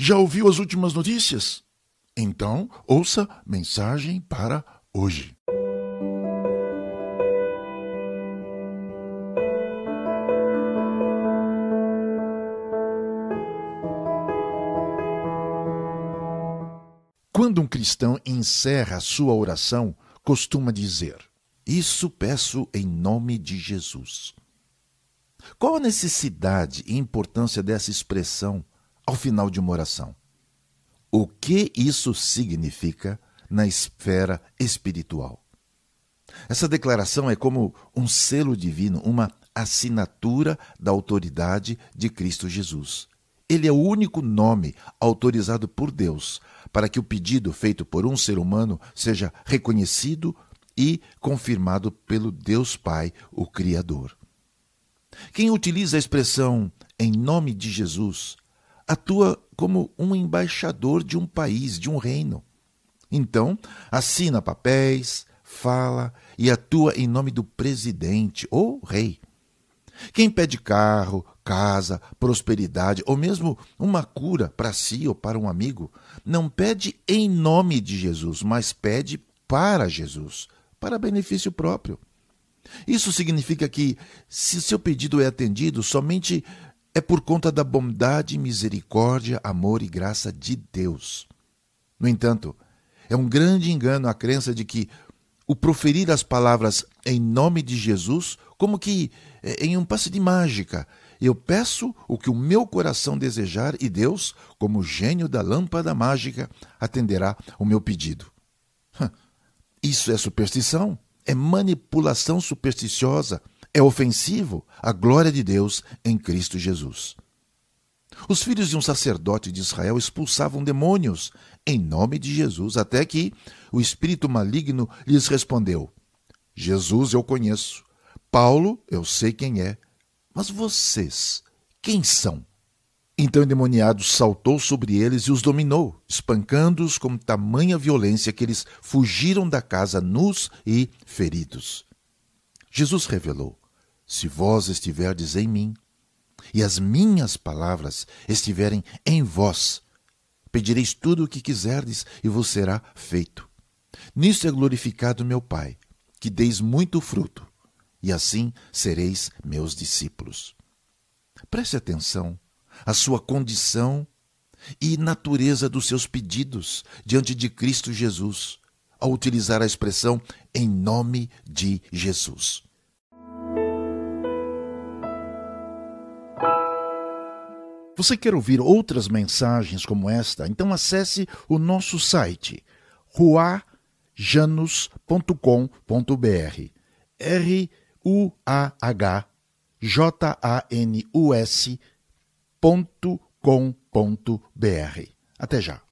Já ouviu as últimas notícias? Então, ouça mensagem para hoje. Quando um cristão encerra sua oração, costuma dizer: Isso peço em nome de Jesus. Qual a necessidade e importância dessa expressão ao final de uma oração? O que isso significa na esfera espiritual? Essa declaração é como um selo divino, uma assinatura da autoridade de Cristo Jesus. Ele é o único nome autorizado por Deus para que o pedido feito por um ser humano seja reconhecido e confirmado pelo Deus Pai, o Criador. Quem utiliza a expressão em nome de Jesus atua como um embaixador de um país, de um reino. Então, assina papéis, fala e atua em nome do presidente ou rei. Quem pede carro, casa, prosperidade ou mesmo uma cura para si ou para um amigo, não pede em nome de Jesus, mas pede para Jesus, para benefício próprio. Isso significa que, se seu pedido é atendido, somente é por conta da bondade, misericórdia, amor e graça de Deus. No entanto, é um grande engano a crença de que o proferir as palavras em nome de Jesus, como que é, em um passe de mágica, eu peço o que o meu coração desejar e Deus, como gênio da lâmpada mágica, atenderá o meu pedido. Isso é superstição, é manipulação supersticiosa, é ofensivo à glória de Deus em Cristo Jesus. Os filhos de um sacerdote de Israel expulsavam demônios em nome de Jesus, até que o espírito maligno lhes respondeu: Jesus eu conheço, Paulo eu sei quem é, mas vocês, quem são? Então o endemoniado saltou sobre eles e os dominou, espancando-os com tamanha violência que eles fugiram da casa nus e feridos. Jesus revelou: Se vós estiverdes em mim, e as minhas palavras estiverem em vós, pedireis tudo o que quiserdes e vos será feito. Nisto é glorificado meu Pai, que deis muito fruto, e assim sereis meus discípulos. Preste atenção à sua condição e natureza dos seus pedidos diante de Cristo Jesus, ao utilizar a expressão em nome de Jesus. Você quer ouvir outras mensagens como esta? Então acesse o nosso site ruajanus.com.br. R U A H J A N U S.com.br. Até já.